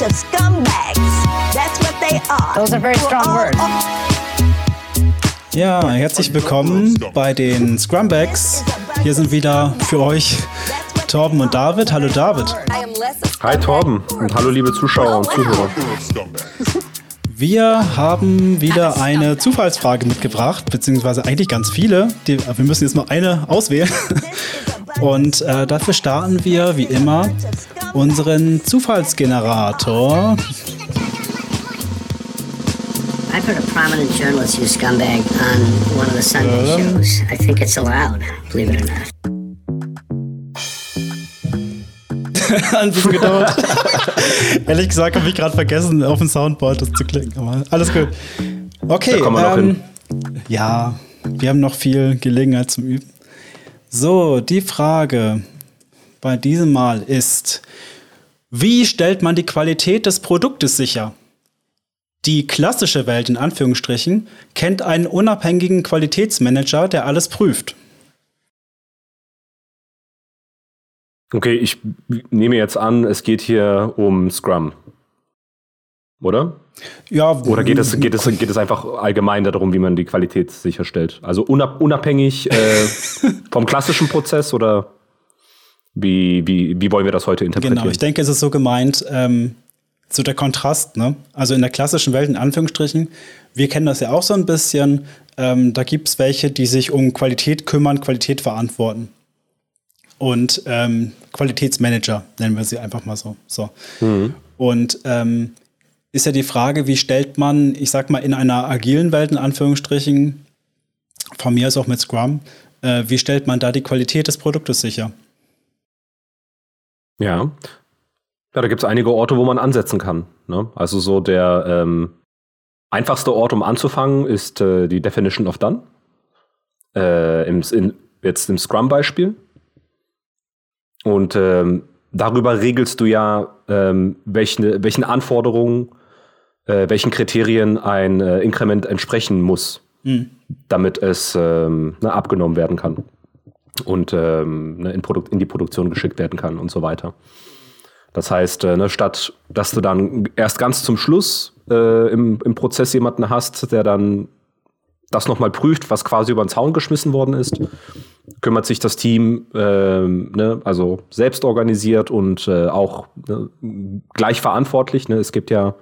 bunch of scumbags. That's what they are. Those are very strong words. Ja, herzlich willkommen bei den Scrumbags. Hier sind wieder für euch Torben und David. Hallo David. Hi Torben und hallo liebe Zuschauer und Zuhörer. Wir haben wieder eine Zufallsfrage mitgebracht, beziehungsweise eigentlich ganz viele. Die, wir müssen jetzt noch eine auswählen. Und äh, dafür starten wir wie immer unseren Zufallsgenerator. I've heard a prominent journalist use scumbag on one of the Sunday shows. I think it's allowed, believe it or not. ein bisschen gedauert. Ehrlich gesagt habe ich gerade vergessen, auf dem Soundboard das zu klicken. Aber alles gut. Okay. Da kommen wir ähm, noch hin. Ja, wir haben noch viel Gelegenheit zum Üben. So, die Frage bei diesem Mal ist, wie stellt man die Qualität des Produktes sicher? Die klassische Welt in Anführungsstrichen kennt einen unabhängigen Qualitätsmanager, der alles prüft. Okay, ich nehme jetzt an, es geht hier um Scrum. Oder? Ja, Oder geht es, geht, es, geht es einfach allgemein darum, wie man die Qualität sicherstellt? Also unab unabhängig äh, vom klassischen Prozess oder wie, wie, wie wollen wir das heute interpretieren? Genau, ich denke, es ist so gemeint, ähm, so der Kontrast, ne? Also in der klassischen Welt, in Anführungsstrichen, wir kennen das ja auch so ein bisschen, ähm, da gibt es welche, die sich um Qualität kümmern, Qualität verantworten. Und ähm, Qualitätsmanager nennen wir sie einfach mal so. so. Und ähm, ist ja die Frage, wie stellt man, ich sag mal, in einer agilen Welt, in Anführungsstrichen, von mir aus auch mit Scrum, äh, wie stellt man da die Qualität des Produktes sicher? Ja. Ja, da gibt es einige Orte, wo man ansetzen kann. Ne? Also so der ähm, einfachste Ort, um anzufangen, ist äh, die Definition of Done. Äh, im, in, jetzt im Scrum-Beispiel. Und ähm, darüber regelst du ja, ähm, welchen, welchen Anforderungen, äh, welchen Kriterien ein äh, Inkrement entsprechen muss, damit es ähm, ne, abgenommen werden kann und ähm, ne, in, in die Produktion geschickt werden kann und so weiter. Das heißt, äh, ne, statt dass du dann erst ganz zum Schluss äh, im, im Prozess jemanden hast, der dann das nochmal prüft, was quasi über den Zaun geschmissen worden ist, kümmert sich das Team ähm, ne, also selbst organisiert und äh, auch ne, gleich verantwortlich. Ne? Es gibt ja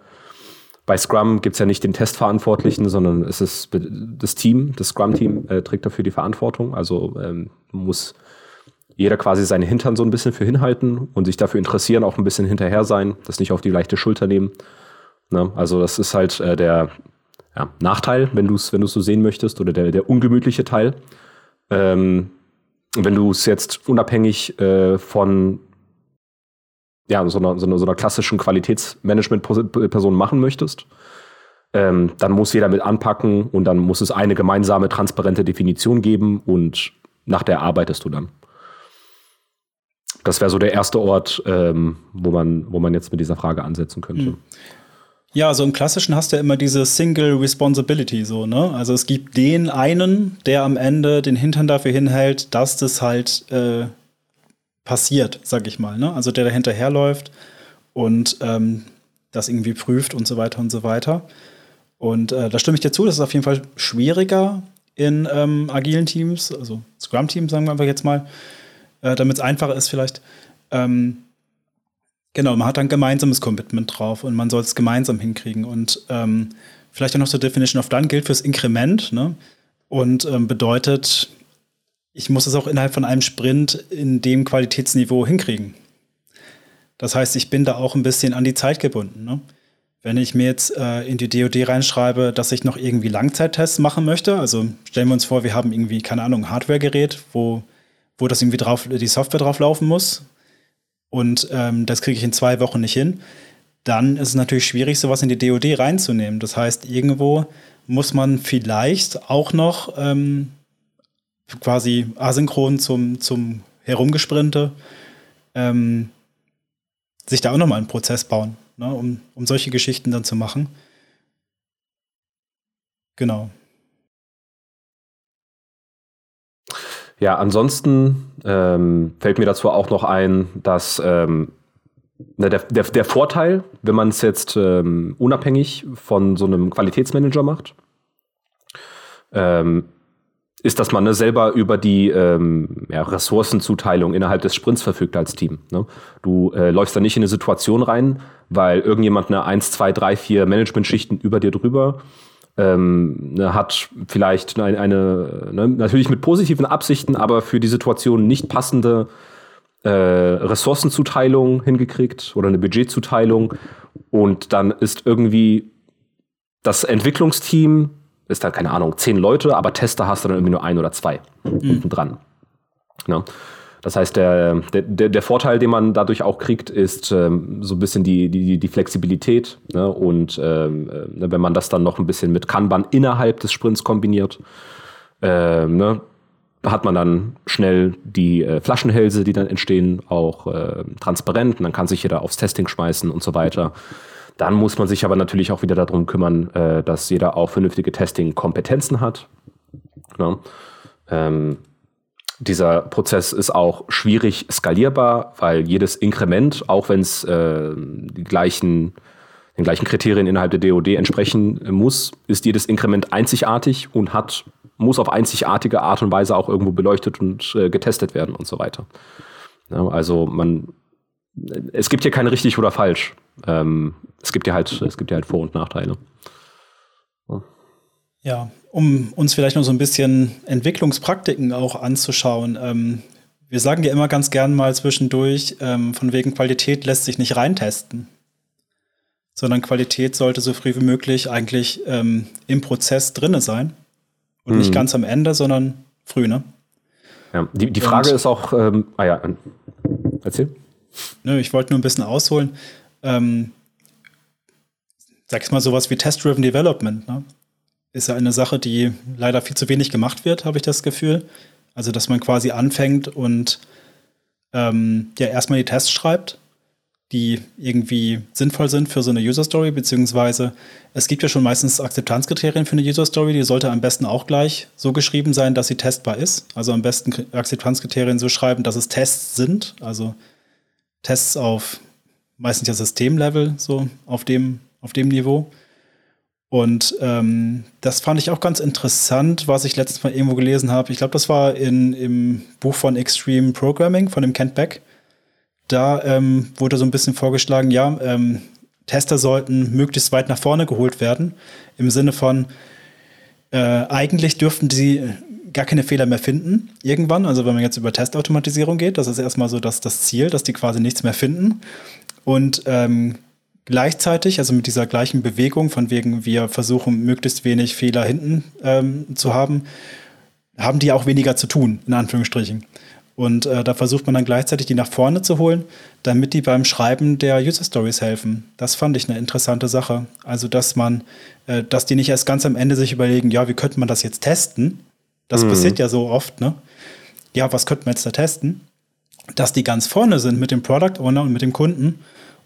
bei Scrum gibt es ja nicht den Testverantwortlichen, sondern es ist das Team, das Scrum-Team äh, trägt dafür die Verantwortung. Also ähm, muss jeder quasi seine Hintern so ein bisschen für hinhalten und sich dafür interessieren, auch ein bisschen hinterher sein, das nicht auf die leichte Schulter nehmen. Ne? Also das ist halt äh, der ja, Nachteil, wenn du es wenn so sehen möchtest, oder der, der ungemütliche Teil. Ähm, wenn du es jetzt unabhängig äh, von ja, so, einer, so, einer, so einer klassischen Qualitätsmanagement-Person machen möchtest, ähm, dann muss jeder mit anpacken und dann muss es eine gemeinsame, transparente Definition geben und nach der arbeitest du dann. Das wäre so der erste Ort, ähm, wo, man, wo man jetzt mit dieser Frage ansetzen könnte. Ja, so im Klassischen hast du ja immer diese Single Responsibility, so, ne? Also es gibt den einen, der am Ende den Hintern dafür hinhält, dass das halt äh, passiert, sag ich mal, ne? Also der da hinterherläuft und ähm, das irgendwie prüft und so weiter und so weiter. Und äh, da stimme ich dir zu, das ist auf jeden Fall schwieriger in ähm, agilen Teams, also Scrum-Teams, sagen wir einfach jetzt mal, äh, damit es einfacher ist vielleicht. Ähm, Genau, man hat dann gemeinsames Commitment drauf und man soll es gemeinsam hinkriegen. Und ähm, vielleicht auch noch so Definition of Done gilt fürs Inkrement ne? und ähm, bedeutet, ich muss es auch innerhalb von einem Sprint in dem Qualitätsniveau hinkriegen. Das heißt, ich bin da auch ein bisschen an die Zeit gebunden. Ne? Wenn ich mir jetzt äh, in die DoD reinschreibe, dass ich noch irgendwie Langzeittests machen möchte, also stellen wir uns vor, wir haben irgendwie, keine Ahnung, ein Hardware-Gerät, wo, wo das irgendwie drauf, die Software drauf laufen muss, und ähm, das kriege ich in zwei Wochen nicht hin, dann ist es natürlich schwierig, sowas in die DoD reinzunehmen. Das heißt, irgendwo muss man vielleicht auch noch ähm, quasi asynchron zum, zum Herumgesprinte ähm, sich da auch nochmal einen Prozess bauen, ne, um, um solche Geschichten dann zu machen. Genau. Ja, ansonsten ähm, fällt mir dazu auch noch ein, dass ähm, der, der, der Vorteil, wenn man es jetzt ähm, unabhängig von so einem Qualitätsmanager macht, ähm, ist, dass man ne, selber über die ähm, ja, Ressourcenzuteilung innerhalb des Sprints verfügt als Team. Ne? Du äh, läufst da nicht in eine Situation rein, weil irgendjemand eine 1, 2, 3, 4 Management-Schichten über dir drüber ähm, ne, hat vielleicht eine, eine ne, natürlich mit positiven Absichten, aber für die Situation nicht passende äh, Ressourcenzuteilung hingekriegt oder eine Budgetzuteilung und dann ist irgendwie das Entwicklungsteam ist da, keine Ahnung, zehn Leute, aber Tester hast du dann irgendwie nur ein oder zwei mhm. unten dran. Ja. Das heißt, der, der, der Vorteil, den man dadurch auch kriegt, ist ähm, so ein bisschen die, die, die Flexibilität. Ne? Und ähm, äh, wenn man das dann noch ein bisschen mit Kanban innerhalb des Sprints kombiniert, ähm, ne? hat man dann schnell die äh, Flaschenhälse, die dann entstehen, auch äh, transparent. Und dann kann sich jeder aufs Testing schmeißen und so weiter. Dann muss man sich aber natürlich auch wieder darum kümmern, äh, dass jeder auch vernünftige Testing-Kompetenzen hat. Ja. Ähm, dieser Prozess ist auch schwierig skalierbar, weil jedes Inkrement, auch wenn es äh, die gleichen, den gleichen Kriterien innerhalb der DoD entsprechen muss, ist jedes Inkrement einzigartig und hat, muss auf einzigartige Art und Weise auch irgendwo beleuchtet und äh, getestet werden und so weiter. Ja, also man, es gibt hier kein richtig oder falsch. Ähm, es gibt ja halt, es gibt ja halt Vor- und Nachteile. Ja. ja, um uns vielleicht noch so ein bisschen Entwicklungspraktiken auch anzuschauen. Ähm, wir sagen ja immer ganz gern mal zwischendurch, ähm, von wegen Qualität lässt sich nicht reintesten. Sondern Qualität sollte so früh wie möglich eigentlich ähm, im Prozess drinne sein. Und mhm. nicht ganz am Ende, sondern früh, ne? Ja, die, die Frage und, ist auch, ähm, ah ja, erzähl. Ne, ich wollte nur ein bisschen ausholen ähm, sag ich mal, sowas wie Test-Driven Development, ne? ist ja eine Sache, die leider viel zu wenig gemacht wird, habe ich das Gefühl. Also, dass man quasi anfängt und ähm, ja erstmal die Tests schreibt, die irgendwie sinnvoll sind für so eine User Story, beziehungsweise es gibt ja schon meistens Akzeptanzkriterien für eine User Story, die sollte am besten auch gleich so geschrieben sein, dass sie testbar ist. Also am besten Akzeptanzkriterien so schreiben, dass es Tests sind, also Tests auf meistens ja Systemlevel, so auf dem, auf dem Niveau. Und ähm, das fand ich auch ganz interessant, was ich letztes Mal irgendwo gelesen habe. Ich glaube, das war in, im Buch von Extreme Programming von dem Kent Beck. Da ähm, wurde so ein bisschen vorgeschlagen, ja, ähm, Tester sollten möglichst weit nach vorne geholt werden. Im Sinne von, äh, eigentlich dürften sie gar keine Fehler mehr finden irgendwann. Also wenn man jetzt über Testautomatisierung geht, das ist erstmal so das, das Ziel, dass die quasi nichts mehr finden. Und ähm, gleichzeitig, also mit dieser gleichen Bewegung, von wegen wir versuchen, möglichst wenig Fehler hinten ähm, zu haben, haben die auch weniger zu tun, in Anführungsstrichen. Und äh, da versucht man dann gleichzeitig die nach vorne zu holen, damit die beim Schreiben der User Stories helfen. Das fand ich eine interessante Sache. Also, dass man, äh, dass die nicht erst ganz am Ende sich überlegen, ja, wie könnte man das jetzt testen? Das mhm. passiert ja so oft, ne? Ja, was könnte man jetzt da testen? Dass die ganz vorne sind mit dem Product Owner und mit dem Kunden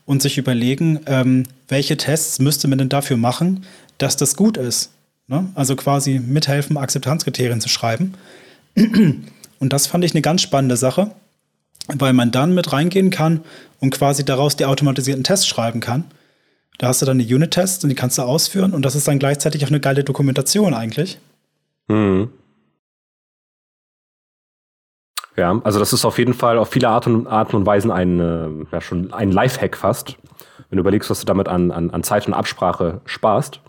und sich überlegen, ähm, welche Tests müsste man denn dafür machen, dass das gut ist. Ne? Also quasi mithelfen, Akzeptanzkriterien zu schreiben. Und das fand ich eine ganz spannende Sache, weil man dann mit reingehen kann und quasi daraus die automatisierten Tests schreiben kann. Da hast du dann die Unit-Tests und die kannst du ausführen und das ist dann gleichzeitig auch eine geile Dokumentation eigentlich. Mhm. Ja, also das ist auf jeden Fall auf viele Arten und, Arten und Weisen ein, äh, ja, schon ein Lifehack fast. Wenn du überlegst, was du damit an, an, an Zeit und Absprache sparst.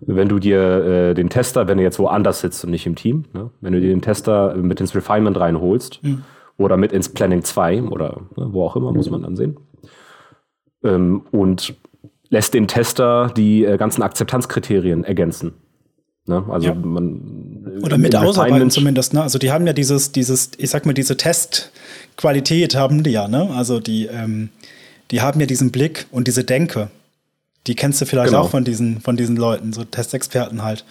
Wenn du dir äh, den Tester, wenn du jetzt woanders sitzt und nicht im Team, ne? wenn du dir den Tester mit ins Refinement reinholst mhm. oder mit ins Planning 2 oder ne, wo auch immer, muss man dann sehen. Ähm, und lässt den Tester die äh, ganzen Akzeptanzkriterien ergänzen. Ne? Also ja. man oder mit ausarbeiten zumindest. Ne? Also die haben ja dieses, dieses, ich sag mal, diese Testqualität haben die ja. Ne? Also die, ähm, die haben ja diesen Blick und diese Denke. Die kennst du vielleicht genau. auch von diesen, von diesen Leuten, so Testexperten halt.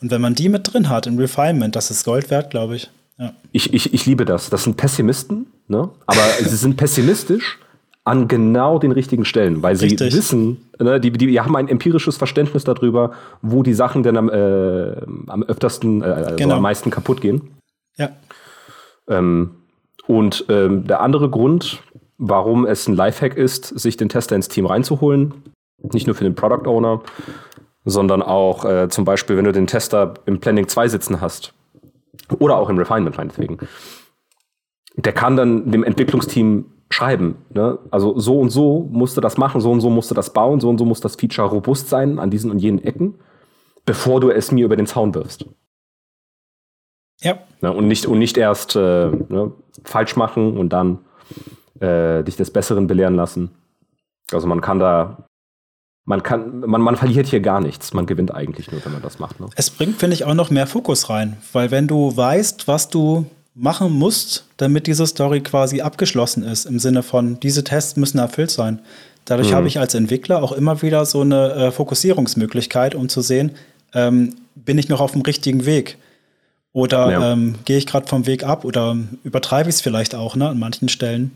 Und wenn man die mit drin hat im Refinement, das ist Gold wert, glaube ich. Ja. Ich, ich, ich liebe das. Das sind Pessimisten, ne? aber sie sind pessimistisch, an genau den richtigen Stellen, weil sie Richtig. wissen, ne, die, die, die haben ein empirisches Verständnis darüber, wo die Sachen denn am, äh, am öftersten, äh, also genau. am meisten kaputt gehen. Ja. Ähm, und ähm, der andere Grund, warum es ein Lifehack ist, sich den Tester ins Team reinzuholen. Nicht nur für den Product Owner, sondern auch äh, zum Beispiel, wenn du den Tester im Planning 2 sitzen hast oder auch im Refinement meinetwegen. Der kann dann dem Entwicklungsteam schreiben. Ne? Also so und so musste das machen, so und so musste das bauen, so und so muss das Feature robust sein an diesen und jenen Ecken, bevor du es mir über den Zaun wirfst. Ja. Ne? Und, nicht, und nicht erst äh, ne, falsch machen und dann äh, dich des Besseren belehren lassen. Also man kann da man kann, man, man verliert hier gar nichts. Man gewinnt eigentlich nur, wenn man das macht. Ne? Es bringt, finde ich, auch noch mehr Fokus rein. Weil wenn du weißt, was du machen musst, damit diese Story quasi abgeschlossen ist, im Sinne von, diese Tests müssen erfüllt sein. Dadurch mhm. habe ich als Entwickler auch immer wieder so eine äh, Fokussierungsmöglichkeit, um zu sehen, ähm, bin ich noch auf dem richtigen Weg? Oder ja. ähm, gehe ich gerade vom Weg ab oder übertreibe ich es vielleicht auch ne, an manchen Stellen?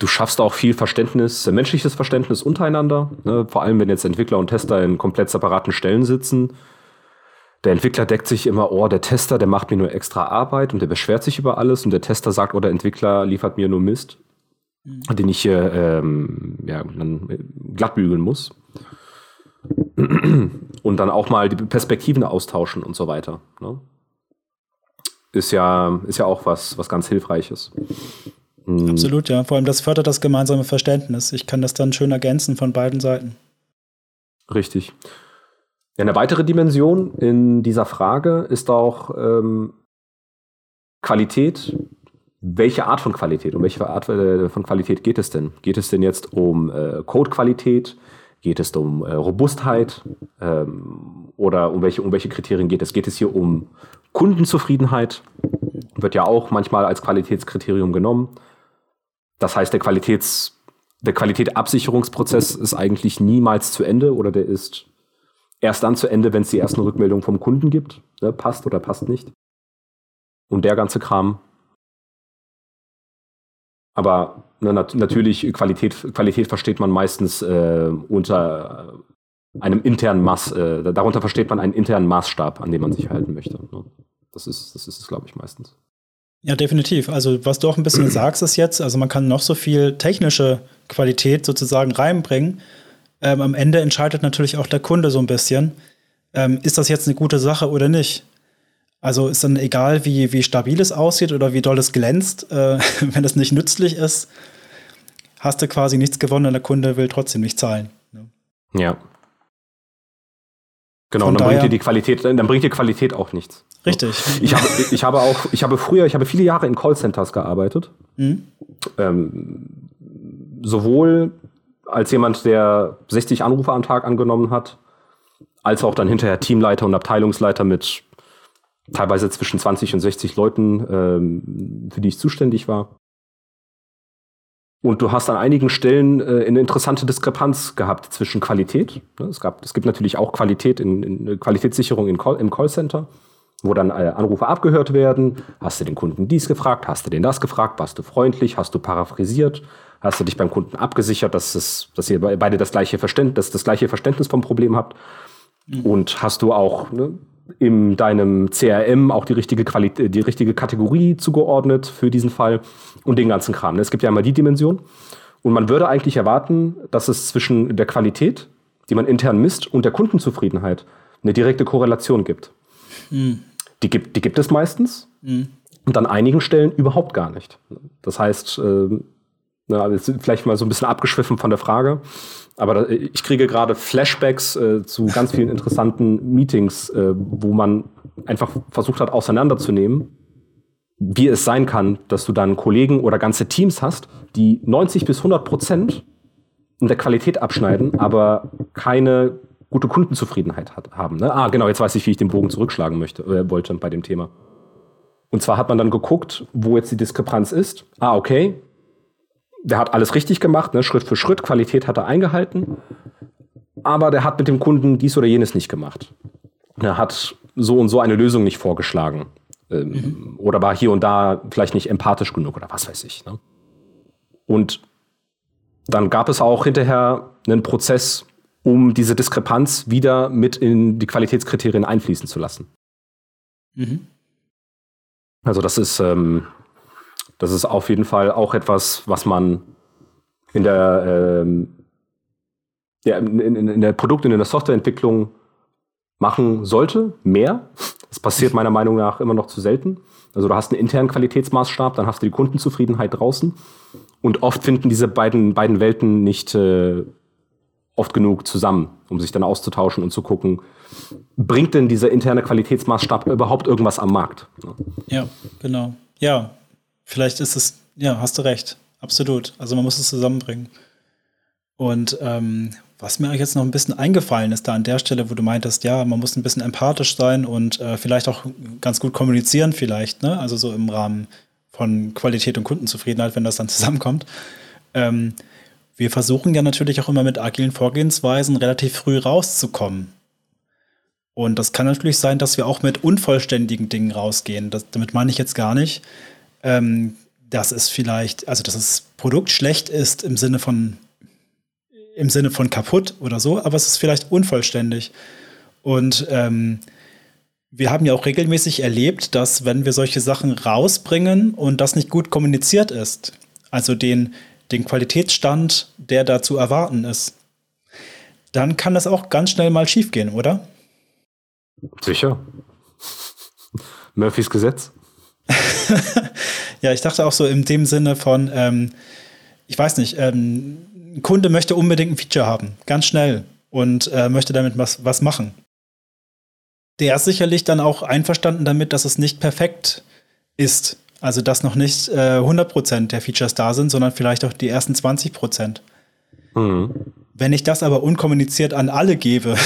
Du schaffst auch viel Verständnis, äh, menschliches Verständnis untereinander. Ne? Vor allem, wenn jetzt Entwickler und Tester in komplett separaten Stellen sitzen der Entwickler deckt sich immer, oh, der Tester, der macht mir nur extra Arbeit und der beschwert sich über alles und der Tester sagt, oh, der Entwickler liefert mir nur Mist, mhm. den ich hier ähm, ja, dann glatt bügeln muss. Und dann auch mal die Perspektiven austauschen und so weiter. Ne? Ist ja, ist ja auch was, was ganz Hilfreiches. Mhm. Absolut, ja. Vor allem das fördert das gemeinsame Verständnis. Ich kann das dann schön ergänzen von beiden Seiten. Richtig. Eine weitere Dimension in dieser Frage ist auch ähm, Qualität. Welche Art von Qualität? Um welche Art äh, von Qualität geht es denn? Geht es denn jetzt um äh, Codequalität? Geht es um äh, Robustheit? Ähm, oder um welche, um welche Kriterien geht es? Geht es hier um Kundenzufriedenheit? Wird ja auch manchmal als Qualitätskriterium genommen. Das heißt, der Qualitäts, der Qualitätabsicherungsprozess ist eigentlich niemals zu Ende oder der ist erst dann zu Ende, wenn es die ersten Rückmeldungen vom Kunden gibt. Ne, passt oder passt nicht. Und der ganze Kram. Aber ne, nat natürlich, Qualität, Qualität versteht man meistens äh, unter einem internen Maß, äh, darunter versteht man einen internen Maßstab, an dem man sich halten möchte. Ne? Das ist, das ist es, glaube ich, meistens. Ja, definitiv. Also, was du auch ein bisschen sagst, ist jetzt, also man kann noch so viel technische Qualität sozusagen reinbringen. Ähm, am Ende entscheidet natürlich auch der Kunde so ein bisschen, ähm, ist das jetzt eine gute Sache oder nicht. Also ist dann egal, wie, wie stabil es aussieht oder wie doll es glänzt, äh, wenn es nicht nützlich ist, hast du quasi nichts gewonnen und der Kunde will trotzdem nicht zahlen. Ne? Ja. Genau, Von dann bringt dir die Qualität, dann bringt dir Qualität auch nichts. Richtig. Ich habe, ich habe auch, ich habe früher, ich habe viele Jahre in Callcenters gearbeitet. Mhm. Ähm, sowohl als jemand, der 60 Anrufe am Tag angenommen hat, als auch dann hinterher Teamleiter und Abteilungsleiter mit teilweise zwischen 20 und 60 Leuten, ähm, für die ich zuständig war. Und du hast an einigen Stellen äh, eine interessante Diskrepanz gehabt zwischen Qualität. Ne? Es, gab, es gibt natürlich auch Qualität in, in Qualitätssicherung in Call, im Callcenter, wo dann äh, Anrufe abgehört werden. Hast du den Kunden dies gefragt? Hast du den das gefragt? Warst du freundlich? Hast du paraphrasiert? hast du dich beim Kunden abgesichert, dass, es, dass ihr beide das gleiche Verständnis, das gleiche Verständnis vom Problem habt. Mhm. Und hast du auch ne, in deinem CRM auch die richtige, Qualität, die richtige Kategorie zugeordnet für diesen Fall und den ganzen Kram. Es gibt ja immer die Dimension. Und man würde eigentlich erwarten, dass es zwischen der Qualität, die man intern misst, und der Kundenzufriedenheit eine direkte Korrelation gibt. Mhm. Die, gibt die gibt es meistens. Mhm. Und an einigen Stellen überhaupt gar nicht. Das heißt, äh, ja, vielleicht mal so ein bisschen abgeschwiffen von der Frage. Aber ich kriege gerade Flashbacks äh, zu ganz vielen interessanten Meetings, äh, wo man einfach versucht hat, auseinanderzunehmen, wie es sein kann, dass du dann Kollegen oder ganze Teams hast, die 90 bis 100 Prozent in der Qualität abschneiden, aber keine gute Kundenzufriedenheit hat, haben. Ne? Ah, genau, jetzt weiß ich, wie ich den Bogen zurückschlagen möchte, äh, wollte bei dem Thema. Und zwar hat man dann geguckt, wo jetzt die Diskrepanz ist. Ah, okay, der hat alles richtig gemacht, ne? Schritt für Schritt, Qualität hat er eingehalten, aber der hat mit dem Kunden dies oder jenes nicht gemacht. Er hat so und so eine Lösung nicht vorgeschlagen. Ähm, mhm. Oder war hier und da vielleicht nicht empathisch genug oder was weiß ich. Ne? Und dann gab es auch hinterher einen Prozess, um diese Diskrepanz wieder mit in die Qualitätskriterien einfließen zu lassen. Mhm. Also das ist, ähm, Das ist auf jeden Fall auch etwas, was man in der, ähm, ja, in, in, in der Produkt- und in der Softwareentwicklung machen sollte. Mehr. Das passiert meiner Meinung nach immer noch zu selten. Also du hast einen internen Qualitätsmaßstab, dann hast du die Kundenzufriedenheit draußen. Und oft finden diese beiden, beiden Welten nicht äh, oft genug zusammen, um sich dann auszutauschen und zu gucken, bringt denn dieser interne Qualitätsmaßstab überhaupt irgendwas am Markt? Ja, genau. Ja, vielleicht ist es, ja, hast du recht. Absolut. Also man muss es zusammenbringen. Und ähm, was mir jetzt noch ein bisschen eingefallen ist, da an der Stelle, wo du meintest, ja, man muss ein bisschen empathisch sein und äh, vielleicht auch ganz gut kommunizieren, vielleicht, ne? Also so im Rahmen von Qualität und Kundenzufriedenheit, wenn das dann zusammenkommt. Ähm, wir versuchen ja natürlich auch immer mit agilen Vorgehensweisen relativ früh rauszukommen. Und das kann natürlich sein, dass wir auch mit unvollständigen Dingen rausgehen. Das, damit meine ich jetzt gar nicht, ähm, dass es vielleicht, also dass das Produkt schlecht ist im Sinne von im Sinne von kaputt oder so, aber es ist vielleicht unvollständig. Und ähm, wir haben ja auch regelmäßig erlebt, dass wenn wir solche Sachen rausbringen und das nicht gut kommuniziert ist, also den, den Qualitätsstand, der da zu erwarten ist, dann kann das auch ganz schnell mal schiefgehen, oder? Sicher. Murphys Gesetz. ja, ich dachte auch so in dem Sinne von, ähm, ich weiß nicht, ähm, ein Kunde möchte unbedingt ein Feature haben, ganz schnell und äh, möchte damit was, was machen. Der ist sicherlich dann auch einverstanden damit, dass es nicht perfekt ist. Also, dass noch nicht äh, 100% der Features da sind, sondern vielleicht auch die ersten 20%. Mhm. Wenn ich das aber unkommuniziert an alle gebe,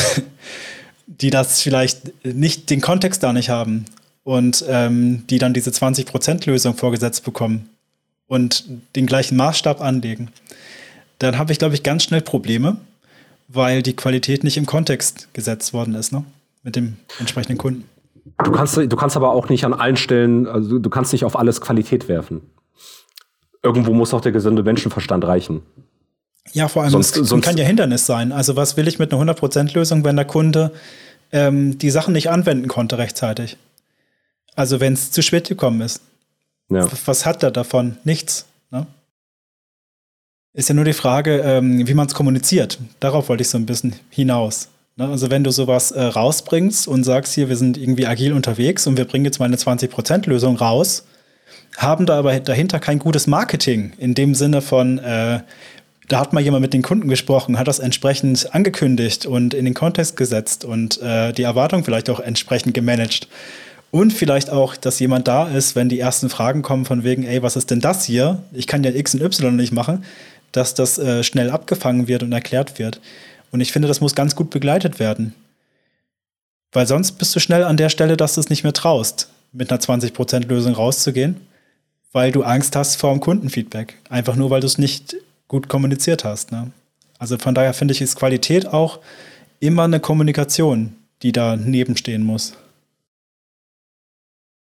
die das vielleicht nicht, den Kontext da nicht haben und ähm, die dann diese 20%-Lösung vorgesetzt bekommen und den gleichen Maßstab anlegen, dann habe ich, glaube ich, ganz schnell Probleme, weil die Qualität nicht im Kontext gesetzt worden ist, ne? Mit dem entsprechenden Kunden. Du kannst, du kannst aber auch nicht an allen Stellen, also du kannst nicht auf alles Qualität werfen. Irgendwo muss auch der gesunde Menschenverstand reichen. Ja, vor allem, sonst, es sonst kann ja Hindernis sein. Also was will ich mit einer 100%-Lösung, wenn der Kunde ähm, die Sachen nicht anwenden konnte rechtzeitig? Also wenn es zu spät gekommen ist. Ja. Was hat er davon? Nichts. Ne? Ist ja nur die Frage, ähm, wie man es kommuniziert. Darauf wollte ich so ein bisschen hinaus. Ne? Also wenn du sowas äh, rausbringst und sagst hier, wir sind irgendwie agil unterwegs und wir bringen jetzt mal eine 20%-Lösung raus, haben da aber dahinter kein gutes Marketing in dem Sinne von, äh, da hat mal jemand mit den Kunden gesprochen, hat das entsprechend angekündigt und in den Kontext gesetzt und äh, die Erwartung vielleicht auch entsprechend gemanagt. Und vielleicht auch, dass jemand da ist, wenn die ersten Fragen kommen von wegen, ey, was ist denn das hier? Ich kann ja X und Y nicht machen dass das äh, schnell abgefangen wird und erklärt wird. Und ich finde, das muss ganz gut begleitet werden. Weil sonst bist du schnell an der Stelle, dass du es nicht mehr traust, mit einer 20%-Lösung rauszugehen, weil du Angst hast vor dem Kundenfeedback. Einfach nur, weil du es nicht gut kommuniziert hast. Ne? Also von daher finde ich, ist Qualität auch immer eine Kommunikation, die da nebenstehen muss.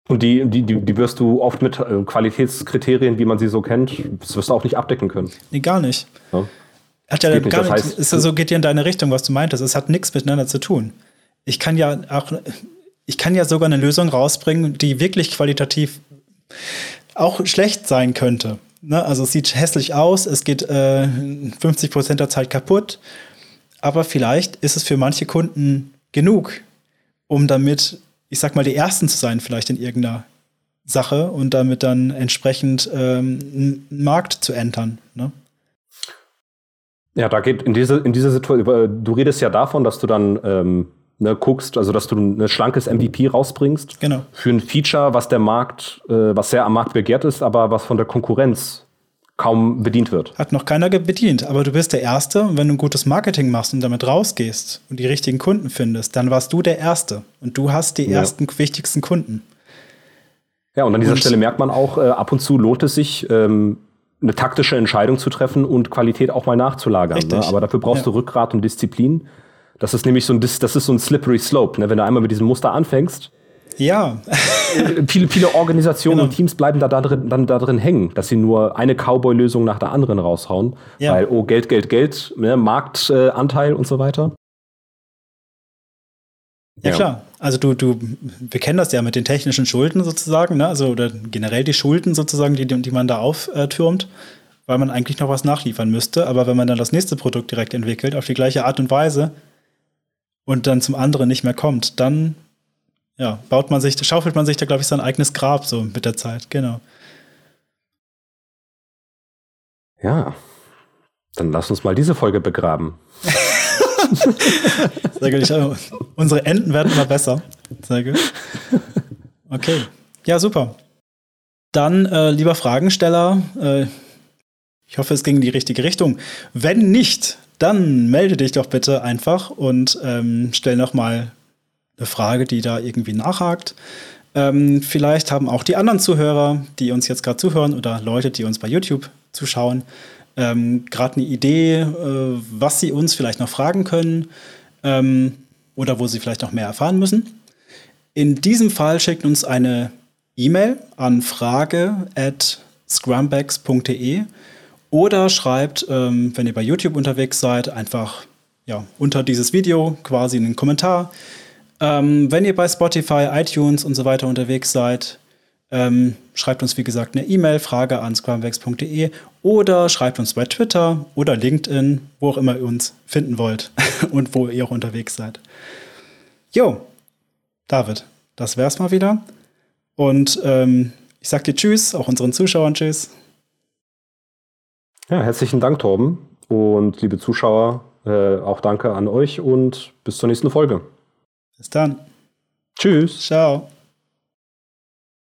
Und die, die, die, die wirst du oft mit äh, Qualitätskriterien, wie man sie so kennt, das wirst du auch nicht abdecken können. Nee, gar nicht. Ja. Hat ja gar nicht, heißt, ist ja so, geht ja in deine Richtung, was du meintest. Es hat nichts miteinander zu tun. Ich kann ja auch, ich kann ja sogar eine Lösung rausbringen, die wirklich qualitativ auch schlecht sein könnte. Ne? Also es sieht hässlich aus, es geht äh, 50 Prozent der Zeit kaputt, aber vielleicht ist es für manche Kunden genug, um damit ich sag mal, die Ersten zu sein, vielleicht in irgendeiner Sache und damit dann entsprechend ähm, einen Markt zu entern. Ne? Ja, da geht in diese, in diese Situation, du redest ja davon, dass du dann ähm, ne, guckst, also dass du ein schlankes MVP rausbringst. Genau. Für ein Feature, was der Markt, äh, was sehr am Markt begehrt ist, aber was von der Konkurrenz kaum bedient wird. Hat noch keiner bedient, aber du bist der Erste und wenn du ein gutes Marketing machst und damit rausgehst und die richtigen Kunden findest, dann warst du der Erste und du hast die ja. ersten wichtigsten Kunden. Ja, und an dieser und, Stelle merkt man auch, äh, ab und zu lohnt es sich, ähm, eine taktische Entscheidung zu treffen und Qualität auch mal nachzulagern. Ne? Aber dafür brauchst ja. du Rückgrat und Disziplin. Das ist nämlich so ein, das ist so ein slippery slope. Ne? Wenn du einmal mit diesem Muster anfängst, ja. Viele, viele Organisationen genau. und Teams bleiben da, da drin, dann da drin hängen, dass sie nur eine Cowboy-Lösung nach der anderen raushauen. Ja. Weil, oh, Geld, Geld, Geld, ne, Marktanteil äh, und so weiter. Ja, ja, klar. Also du, du, wir kennen das ja mit den technischen Schulden sozusagen, ne? Also oder generell die Schulden sozusagen, die, die man da auftürmt, weil man eigentlich noch was nachliefern müsste. Aber wenn man dann das nächste Produkt direkt entwickelt, auf die gleiche Art und Weise und dann zum anderen nicht mehr kommt, dann ja, baut man sich, schaufelt man sich da, glaube ich, sein eigenes Grab so mit der Zeit, genau. Ja, dann lass uns mal diese Folge begraben. Sehr gut. Ich, unsere Enden werden immer besser. Sehr gut. Okay. Ja, super. Dann, äh, lieber Fragensteller, äh, ich hoffe, es ging in die richtige Richtung. Wenn nicht, dann melde dich doch bitte einfach und ähm, stell noch mal eine Frage, die da irgendwie nachhakt. Ähm, vielleicht haben auch die anderen Zuhörer, die uns jetzt gerade zuhören oder Leute, die uns bei YouTube zuschauen, ähm, gerade eine Idee, äh, was sie uns vielleicht noch fragen können ähm, oder wo sie vielleicht noch mehr erfahren müssen. In diesem Fall schickt uns eine E-Mail an frage at scrumbags.de oder schreibt, ähm, wenn ihr bei YouTube unterwegs seid, einfach ja, unter dieses Video quasi einen Kommentar. Ähm, wenn ihr bei Spotify, iTunes und so weiter unterwegs seid, ähm, schreibt uns, wie gesagt, eine E-Mail, Frage an scrumwex.de oder schreibt uns bei Twitter oder LinkedIn, wo auch immer ihr uns finden wollt und wo ihr auch unterwegs seid. Jo, David, das wär's mal wieder. Und ähm, ich sag dir Tschüss, auch unseren Zuschauern Tschüss. Ja, herzlichen Dank, Torben. Und liebe Zuschauer, äh, auch danke an euch und bis zur nächsten Folge. Bis dann. Tschüss. Ciao.